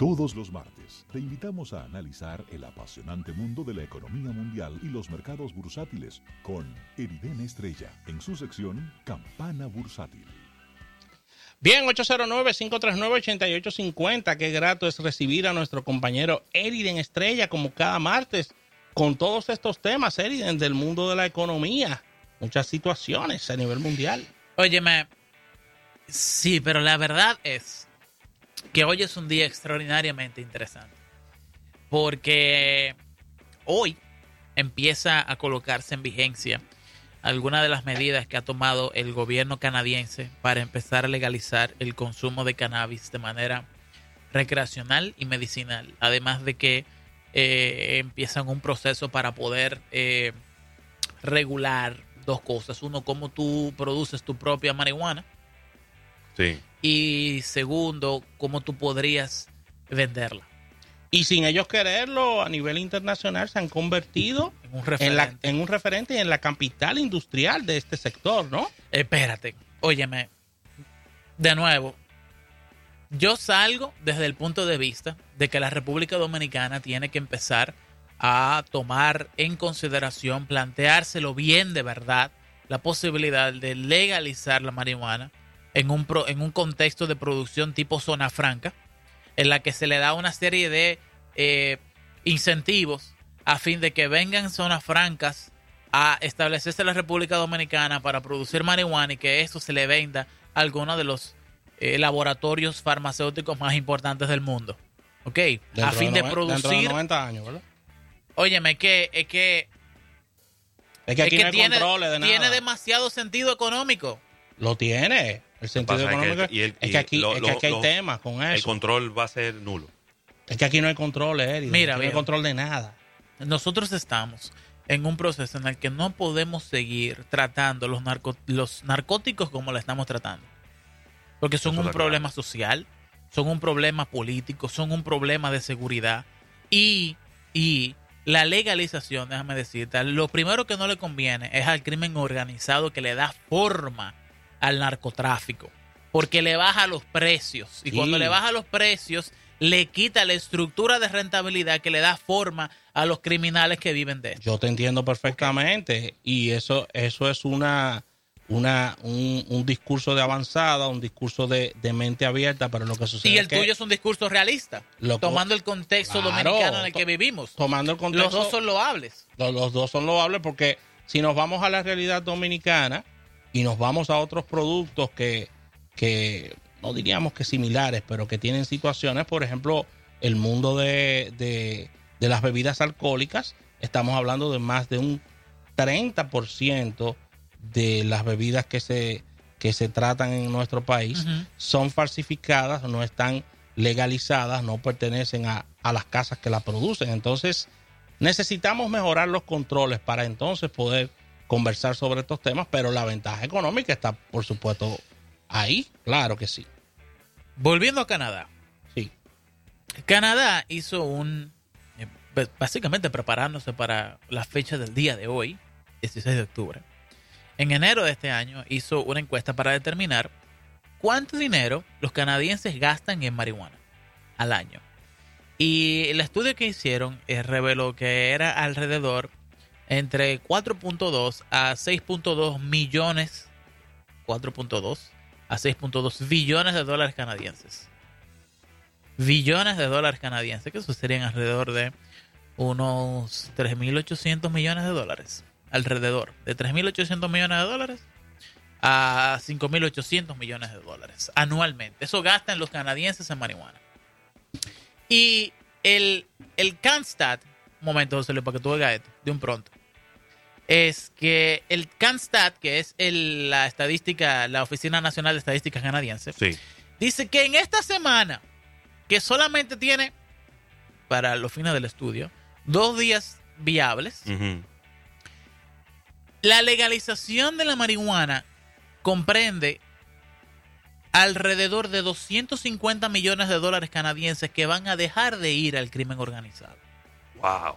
Todos los martes te invitamos a analizar el apasionante mundo de la economía mundial y los mercados bursátiles con Eriden Estrella en su sección Campana Bursátil. Bien, 809-539-8850. Qué grato es recibir a nuestro compañero Eriden Estrella como cada martes con todos estos temas, Eriden, del mundo de la economía. Muchas situaciones a nivel mundial. Óyeme, sí, pero la verdad es que hoy es un día extraordinariamente interesante. Porque hoy empieza a colocarse en vigencia algunas de las medidas que ha tomado el gobierno canadiense para empezar a legalizar el consumo de cannabis de manera recreacional y medicinal. Además de que eh, empiezan un proceso para poder eh, regular dos cosas. Uno, cómo tú produces tu propia marihuana. Sí. Y segundo, cómo tú podrías venderla. Y sin ellos quererlo, a nivel internacional se han convertido En un en, referente. la- en un referente y en la capital industrial de este sector, ¿no? Espérate, óyeme, de nuevo, yo salgo desde el punto de vista de que la República Dominicana tiene que empezar a tomar en consideración, planteárselo bien de verdad, la posibilidad de legalizar la marihuana en un, pro- en un contexto de producción tipo zona franca, en la que se le da una serie de eh, incentivos a fin de que vengan zonas francas a establecerse en la República Dominicana para producir marihuana y que esto se le venda a algunos de los eh, laboratorios farmacéuticos más importantes del mundo. ¿Ok? a fin de Dentro de producir. 90 años, ¿verdad? Óyeme, es que, es que, Es que es aquí que no hay tiene, controles de nada. tiene demasiado sentido económico. Lo tiene. El sentido? Que económico. el- y el- es que aquí, lo- es que aquí hay lo- temas con El eso. control va a ser nulo. Es que aquí no hay controles, Eric. Mira, no hay control de nada. Nosotros estamos en un proceso en el que no podemos seguir tratando los, narco- los narcóticos como lo estamos tratando. Porque son Eso un problema social, son un problema político, son un problema de seguridad. Y, y la legalización, déjame decirte, lo primero que no le conviene es al crimen organizado que le da forma al narcotráfico. Porque le baja los precios. Y Sí. cuando le baja los precios, le quita la estructura de rentabilidad que le da forma a los criminales que viven de esto. Yo te entiendo perfectamente. Y eso, eso es una, una, un, un discurso de avanzada, un discurso de, de mente abierta, pero lo que sucede Y el es que tuyo es un discurso realista, Lo- tomando el contexto Claro, dominicano en el que vivimos. tomando el contexto. Los dos son loables. Los, los dos son loables porque si nos vamos a la realidad dominicana y nos vamos a otros productos que, que no diríamos que similares, pero que tienen situaciones, por ejemplo, el mundo de, de- de las bebidas alcohólicas, estamos hablando de más de un 30% de las bebidas que se, que se tratan en nuestro país son falsificadas, no están legalizadas, no pertenecen a, a las casas que las producen. Entonces, necesitamos mejorar los controles para entonces poder conversar sobre estos temas, pero la ventaja económica está, por supuesto, ahí, claro que sí. Volviendo a Canadá. Sí. Canadá hizo un. eh, Básicamente preparándose para la fecha del día de hoy, 16 de octubre. En enero de este año hizo una encuesta para determinar cuánto dinero los canadienses gastan en marihuana al año. Y el estudio que hicieron eh, reveló que era alrededor entre 4.2 a 6.2 millones, 4.2 a 6.2 billones de dólares canadienses. Billones de dólares canadienses, que eso serían alrededor de unos 3.800 millones de dólares. Alrededor de 3.800 millones de dólares a 5.800 millones de dólares anualmente. Eso gastan los canadienses en marihuana. Y el, el CanStat, un momento, José Luis, para que tú oigas esto, de un pronto, es que el CanStat, que es el- la estadística, la Oficina Nacional de Estadísticas Canadiense, Sí. dice que en esta semana, que solamente tiene, para los fines del estudio, dos días viables, la legalización de la marihuana comprende alrededor de 250 millones de dólares canadienses que van a dejar de ir al crimen organizado. Wow.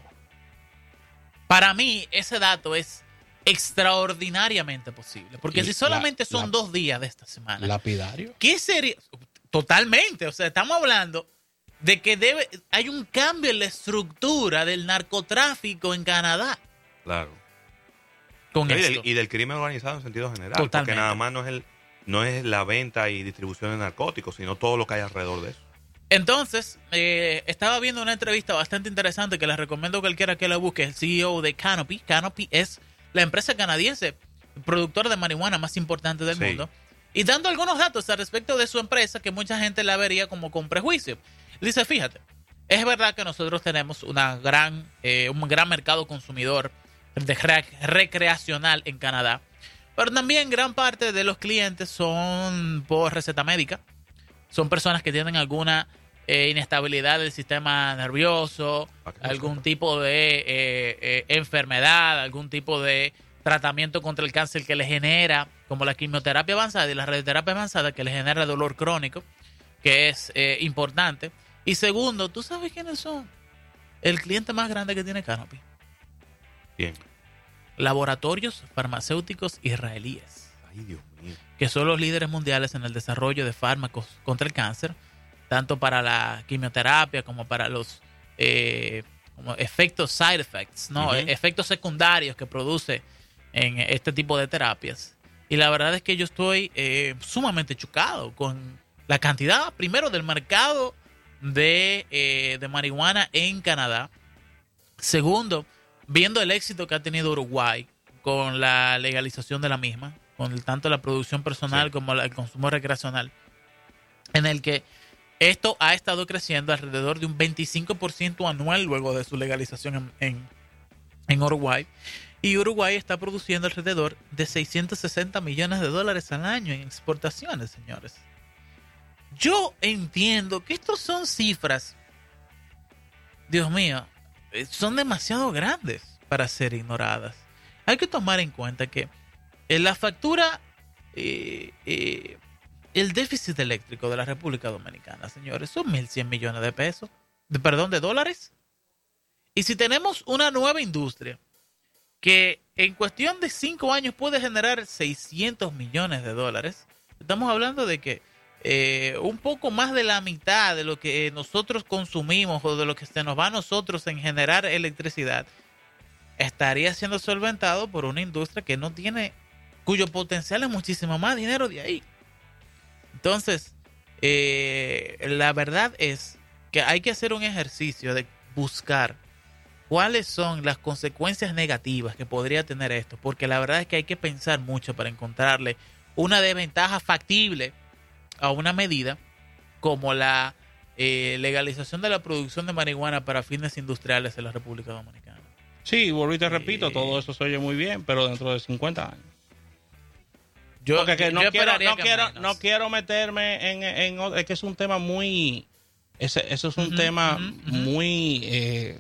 Para mí, ese dato es extraordinariamente posible. Porque Y si solamente la- son la- dos días de esta semana, Lapidario. ¿qué sería? Totalmente. O sea, estamos hablando de que debe, hay un cambio en la estructura del narcotráfico en Canadá Claro. con Y del, y del crimen organizado en sentido general. Totalmente. Porque nada más no es, el, no es la venta y distribución de narcóticos, sino todo lo que hay alrededor de eso. Entonces, eh, estaba viendo una entrevista bastante interesante que les recomiendo a cualquiera que la busque. El CEO de Canopy. Canopy es la empresa canadiense productora de marihuana más importante del Sí. mundo. Y dando algunos datos al respecto de su empresa que mucha gente la vería como con prejuicio. Dice, fíjate, es verdad que nosotros tenemos una gran, eh, un gran mercado consumidor de rec- recreacional en Canadá. Pero también gran parte de los clientes son por receta médica son personas que tienen alguna eh, inestabilidad del sistema nervioso, Ah, algún tipo de eh, eh, enfermedad, algún tipo de tratamiento contra el cáncer que le genera, como la quimioterapia avanzada y la radioterapia avanzada que le genera dolor crónico, que es importante. Y segundo, ¿tú sabes quiénes son? El cliente más grande que tiene Canopy. Bien. Laboratorios farmacéuticos israelíes. Ay, Dios mío. que son los líderes mundiales en el desarrollo de fármacos contra el cáncer, tanto para la quimioterapia como para los eh, como efectos side effects, ¿no? Efectos secundarios que produce en este tipo de terapias. Y la verdad es que yo estoy eh, sumamente chocado con la cantidad, primero, del mercado de, eh, de marihuana en Canadá. Segundo, viendo el éxito que ha tenido Uruguay con la legalización de la misma, con el- tanto la producción personal Sí. como el consumo recreacional, en el que esto ha estado creciendo alrededor de un 25% anual luego de su legalización en, en- en Uruguay. Y Uruguay está produciendo alrededor de 660 millones de dólares al año en exportaciones, señores. Yo entiendo que estos son cifras, Dios mío, eh, son demasiado grandes para ser ignoradas. Hay que tomar en cuenta que en la factura, eh, eh, el déficit eléctrico de la República Dominicana, señores, son 1.100 millones de pesos, de, perdón, de dólares. Y si tenemos una nueva industria que en cuestión de cinco años puede generar 600 millones de dólares, estamos hablando de que eh, un poco más de la mitad de lo que nosotros consumimos o de lo que se nos va a nosotros en generar electricidad estaría siendo solventado por una industria que no tiene, cuyo potencial es muchísimo más dinero de ahí. Entonces, eh, la verdad es que hay que hacer un ejercicio de buscar cuáles son las consecuencias negativas que podría tener esto, porque la verdad es que hay que pensar mucho para encontrarle una desventaja factible a una medida como la eh, legalización de la producción de marihuana para fines industriales en la República Dominicana. Sí, vuelvo y te repito, Eh. todo eso se oye muy bien, pero dentro de 50 años. Yo, Porque que no, yo quiero, no, quiero, menos. no quiero meterme en, en otro- es que es un tema muy, ese, eso es un tema muy, eh,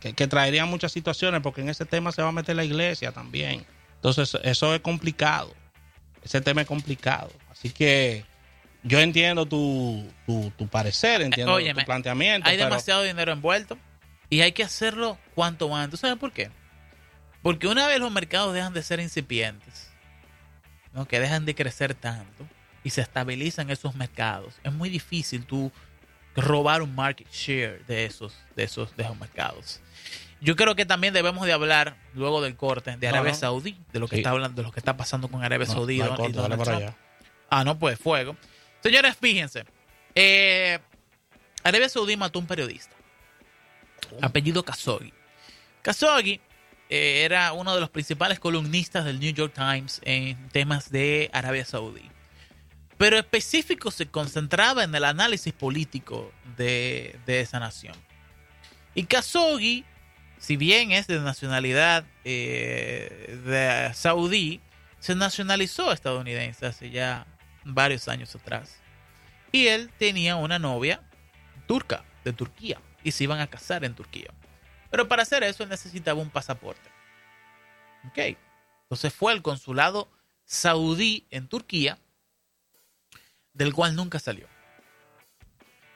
que, que traería muchas situaciones, porque en ese tema se va a meter la iglesia también. Entonces, eso es complicado. Ese tema es complicado. Así que yo entiendo tu, tu, tu parecer, entiendo óyeme, tu planteamiento. Hay pero- demasiado dinero envuelto y hay que hacerlo cuanto antes. ¿Sabes por qué? Porque una vez los mercados dejan de ser incipientes, ¿no? que dejan de crecer tanto y se estabilizan esos mercados, es muy difícil tú robar un market share de esos, de esos, de esos mercados. Yo creo que también debemos de hablar luego del corte de Arabia no. Saudí, de lo que Sí. está hablando, de lo que está pasando con Arabia Saudí no hay y corte, dale para allá. Ah, no, pues fuego. Señores, fíjense. Eh, Arabia Saudí mató a un periodista. Apellido Khashoggi. Khashoggi eh, era uno de los principales columnistas del New York Times en temas de Arabia Saudí. Pero específico se concentraba en el análisis político de, esa nación. Y Khashoggi, si bien es de nacionalidad eh, saudí, se nacionalizó estadounidense hace ya varios años atrás. Y él tenía una novia turca, de Turquía, y se iban a casar en Turquía. Pero para hacer eso él necesitaba un pasaporte. Ok. Entonces fue al consulado saudí en Turquía, del cual nunca salió.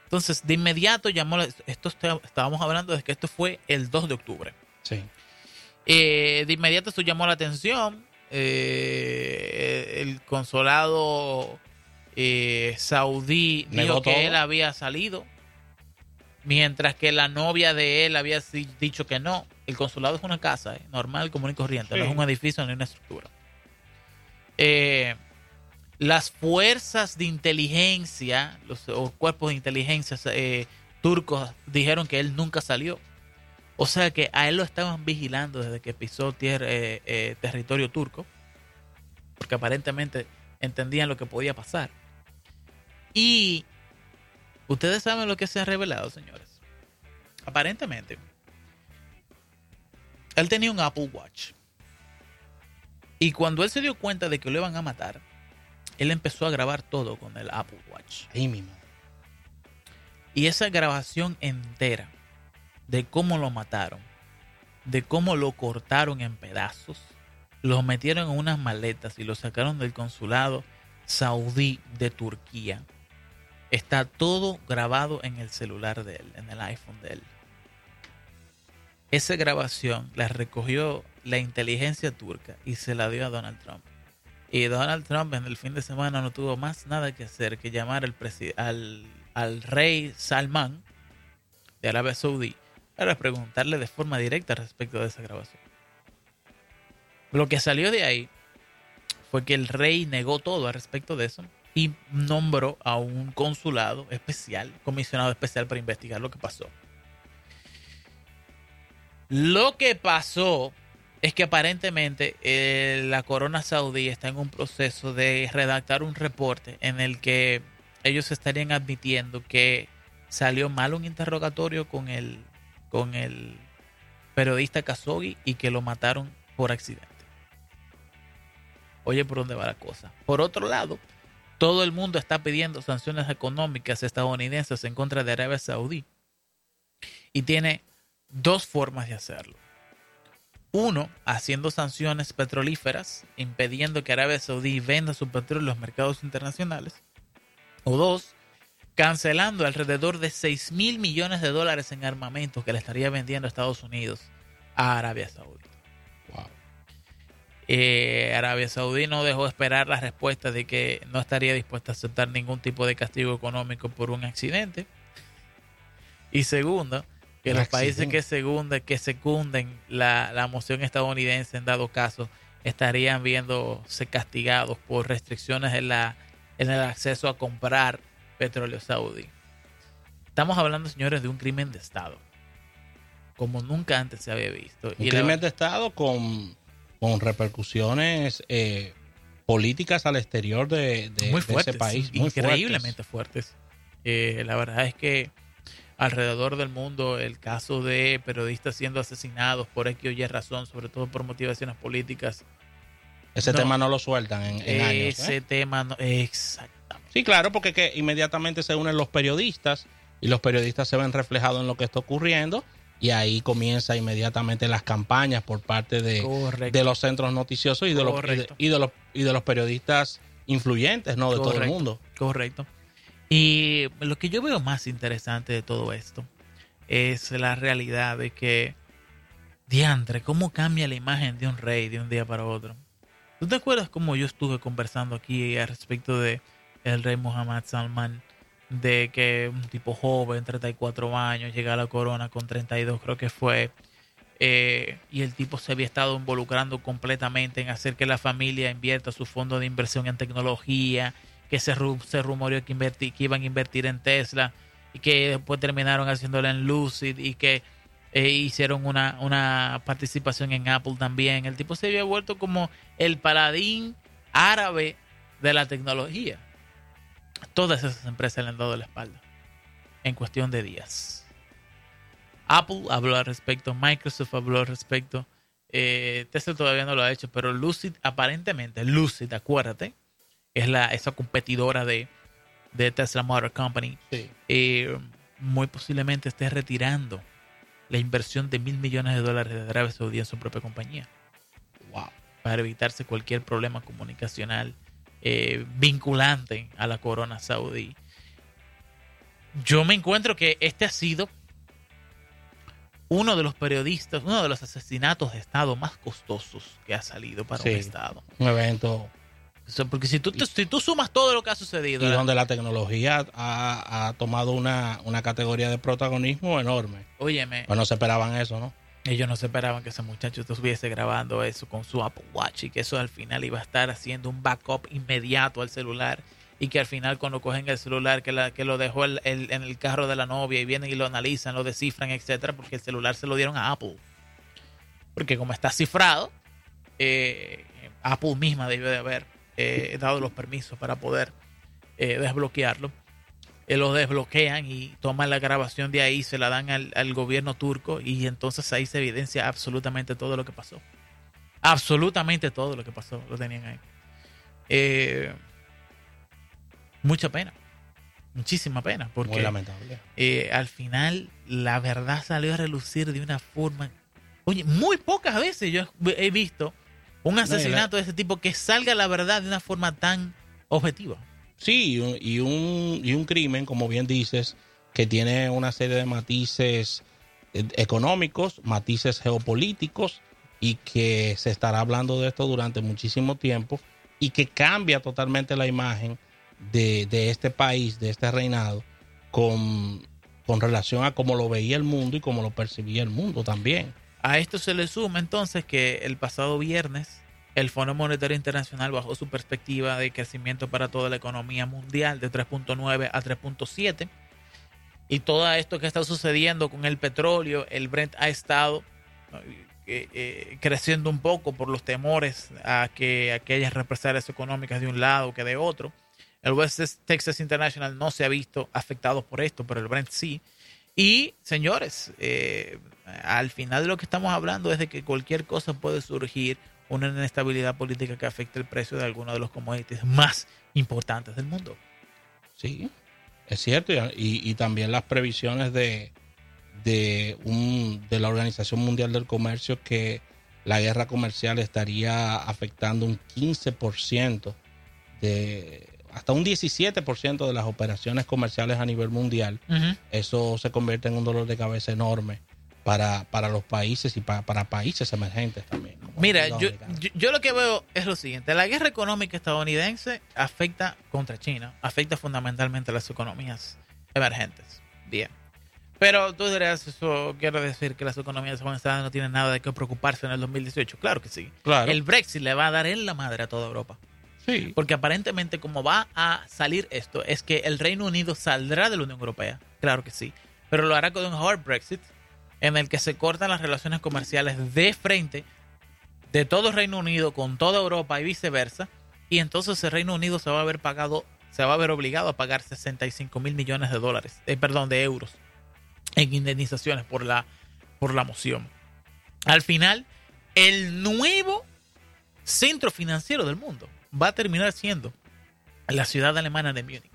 Entonces, de inmediato llamó, la- esto está- estábamos hablando de que esto fue el 2 de octubre. Sí. Eh, de inmediato eso llamó la atención. Eh, el consulado eh, saudí dijo que él había salido Mientras que la novia de él había dicho que no. El consulado es una casa, ¿eh? normal, común y corriente. No es un edificio ni una estructura. Eh, las fuerzas de inteligencia, los o cuerpos de inteligencia eh, turcos dijeron que él nunca salió. O sea que a él lo estaban vigilando desde que pisó eh, territorio turco. Porque aparentemente entendían lo que podía pasar. Y ustedes saben lo que se ha revelado, señores. Aparentemente, él tenía un Apple Watch. Y cuando él se dio cuenta de que lo iban a matar, él empezó a grabar todo con el Apple Watch. Ahí mismo. Y esa grabación entera de cómo lo mataron, de cómo lo cortaron en pedazos, lo metieron en unas maletas y lo sacaron del consulado saudí de Turquía. Está todo grabado en el celular de él, en el iPhone de él. Esa grabación la recogió la inteligencia turca y se la dio a Donald Trump. Y Donald Trump en el fin de semana no tuvo más nada que hacer que llamar al, rey Salman de Arabia Saudí para preguntarle de forma directa respecto de esa grabación. Lo que salió de ahí fue que el rey negó todo al respecto de eso y nombró a un consulado especial, comisionado especial para investigar lo que pasó. Lo que pasó es que aparentemente eh, la corona saudí está en un proceso de redactar un reporte en el que ellos estarían admitiendo que salió mal un interrogatorio con el, con el periodista Khashoggi y que lo mataron por accidente. Oye, ¿por dónde va la cosa? Por otro lado, todo el mundo está pidiendo sanciones económicas estadounidenses en contra de Arabia Saudí. Y tiene dos formas de hacerlo. Uno, haciendo sanciones petrolíferas, impidiendo que Arabia Saudí venda su petróleo en los mercados internacionales. O dos, cancelando alrededor de 6 mil millones de dólares en armamento que le estaría vendiendo Estados Unidos a Arabia Saudí. Wow. Eh, Arabia Saudí no dejó esperar la respuesta de que no estaría dispuesta a aceptar ningún tipo de castigo económico por un accidente. Y segundo, que los países que, segunda, que secunden la, la moción estadounidense en dado caso estarían viéndose castigados por restricciones en, la, en el acceso a comprar petróleo saudí. Estamos hablando, señores, de un crimen de Estado, como nunca antes se había visto. Un Y la- crimen de Estado con, con repercusiones eh, políticas al exterior de, de- muy de fuertes, ese país. muy increíblemente fuertes. Eh, la verdad es que alrededor del mundo el caso de periodistas siendo asesinados por X o Y razón, sobre todo por motivaciones políticas, Ese No. tema no lo sueltan en, en años. ese ¿eh? tema no, exactamente. Sí, claro, porque que inmediatamente se unen los periodistas y los periodistas se ven reflejados en lo que está ocurriendo y ahí comienza inmediatamente las campañas por parte de, de los centros noticiosos y de, los, y, de, Correcto. y de los y de los periodistas influyentes, ¿no? De todo el mundo. Correcto. Y lo que yo veo más interesante de todo esto es la realidad de que, diantre, cómo cambia la imagen de un rey de un día para otro. ¿Tú te acuerdas cómo yo estuve conversando aquí al respecto de el rey Mohammed Salman? De que un tipo joven, 34 años, llega a la corona con 32, creo que fue. eh, y el tipo se había estado involucrando completamente en hacer que la familia invierta su fondo de inversión en tecnología, que se, se rumoreó que, iban a invertir en Tesla y que después terminaron haciéndolo en Lucid y que eh, hicieron una, una participación en Apple también. El tipo se había vuelto como el paladín árabe de la tecnología. Todas esas empresas le han dado la espalda en cuestión de días. Apple habló al respecto, Microsoft habló al respecto, eh, Tesla todavía no lo ha hecho, pero Lucid aparentemente, Lucid, acuérdate, es la, esa competidora de, de Tesla Motor Company, Sí. eh, muy posiblemente esté retirando la inversión de mil millones de dólares de Arabia Saudí en su propia compañía Wow. para evitarse cualquier problema comunicacional eh, vinculante a la corona saudí. Yo me encuentro que este ha sido uno de los periodistas, uno de los asesinatos de Estado más costosos que ha salido para Sí. un Estado. Un evento O sea, porque si tú, te- si tú sumas todo lo que ha sucedido, Y donde la tecnología ha, ha tomado una, una categoría de protagonismo enorme. óyeme, Pues no se esperaban eso, ¿no? Ellos no se esperaban que ese muchacho estuviese grabando eso con su Apple Watch y que eso al final iba a estar haciendo un backup inmediato al celular y que al final cuando cogen el celular que, la, que lo dejó el- en el carro de la novia y vienen y lo analizan, lo descifran, etcétera, porque el celular se lo dieron a Apple. Porque como está cifrado, eh, Apple misma debió de haber eh, dado los permisos para poder eh, desbloquearlo. Eh, lo desbloquean y toman la grabación de ahí, se la dan al, al gobierno turco y entonces ahí se evidencia absolutamente todo lo que pasó. Absolutamente todo lo que pasó lo tenían ahí. Eh, mucha pena, muchísima pena, Muy porque lamentable. eh, al final la verdad salió a relucir de una forma. Oye, muy pocas veces yo he visto un asesinato de ese tipo que salga la verdad de una forma tan objetiva. Sí, y un, y un, crimen, como bien dices, que tiene una serie de matices eh, económicos, matices geopolíticos, y que se estará hablando de esto durante muchísimo tiempo, y que cambia totalmente la imagen de, de este país, de este reinado, con, con relación a cómo lo veía el mundo y cómo lo percibía el mundo también. A esto se le suma entonces que el pasado viernes el Fondo Monetario Internacional bajó su perspectiva de crecimiento para toda la economía mundial de 3.9 a 3.7. Y todo esto que está sucediendo con el petróleo, el Brent ha estado eh, eh, creciendo un poco por los temores a que aquellas represalias económicas de un lado que de otro. El West Texas International no se ha visto afectado por esto, pero el Brent sí. Y señores, eh, al final de lo que estamos hablando es de que cualquier cosa puede surgir una inestabilidad política que afecte el precio de algunos de los commodities más importantes del mundo. Sí, es cierto. Y, también las previsiones de, de, un, de la Organización Mundial del Comercio que la guerra comercial estaría afectando un 15% de hasta un 17% de las operaciones comerciales a nivel mundial. Eso se convierte en un dolor de cabeza enorme para, para los países y para, para países emergentes también. Mira, yo, yo lo que veo es lo siguiente. La guerra económica estadounidense afecta contra China, afecta fundamentalmente a las economías emergentes. Bien. Pero tú dirás, ¿eso quiere decir que las economías avanzadas no tienen nada de qué preocuparse en el 2018? Claro que sí. Claro. El Brexit le va a dar en la madre a toda Europa. sí. Porque aparentemente como va a salir esto, es que el Reino Unido saldrá de la Unión Europea, claro que sí, pero lo hará con un hard Brexit en el que se cortan las relaciones comerciales de frente de todo Reino Unido con toda Europa y viceversa, y entonces el Reino Unido se va a haber pagado, se va a ver obligado a pagar 65 mil millones de dólares, eh, perdón, de euros en indemnizaciones por la, por la moción. Al final, el nuevo centro financiero del mundo va a terminar siendo la ciudad alemana de Múnich.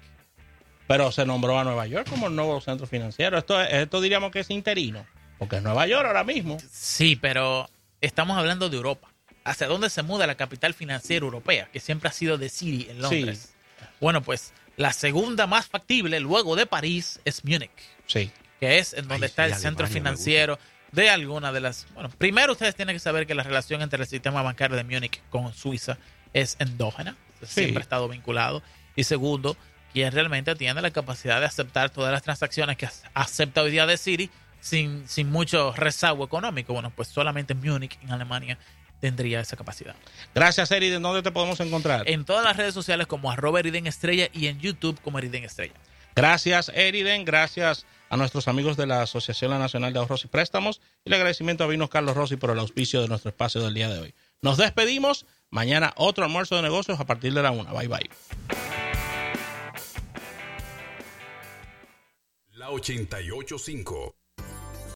Pero se nombró a Nueva York como el nuevo centro financiero. Esto, esto diríamos que es interino, porque es Nueva York ahora mismo. Sí, pero estamos hablando de Europa. ¿Hacia dónde se muda la capital financiera europea? Que siempre ha sido de City en Londres. Bueno, pues la segunda más factible luego de París es Múnich, Sí. que es en donde Ay, está sí, el centro Alemania financiero de alguna de las... Bueno, primero ustedes tienen que saber que la relación entre el sistema bancario de Múnich con Suiza es endógena, siempre ha estado vinculado. Y segundo, quien realmente tiene la capacidad de aceptar todas las transacciones que acepta hoy día de City sin, sin mucho rezago económico. Bueno, pues solamente Múnich en Alemania tendría esa capacidad. Gracias, Eri. ¿En dónde te podemos encontrar? En todas las redes sociales como arroba Eriden Estrella y en YouTube como Eriden Estrella. Gracias, Eriden. Gracias a nuestros amigos de la Asociación Nacional de Ahorros y Préstamos. Y el agradecimiento a Vinos Carlos Rossi por el auspicio de nuestro espacio del día de hoy. Nos despedimos. Mañana otro almuerzo de negocios a partir de la una. Bye, bye. La 885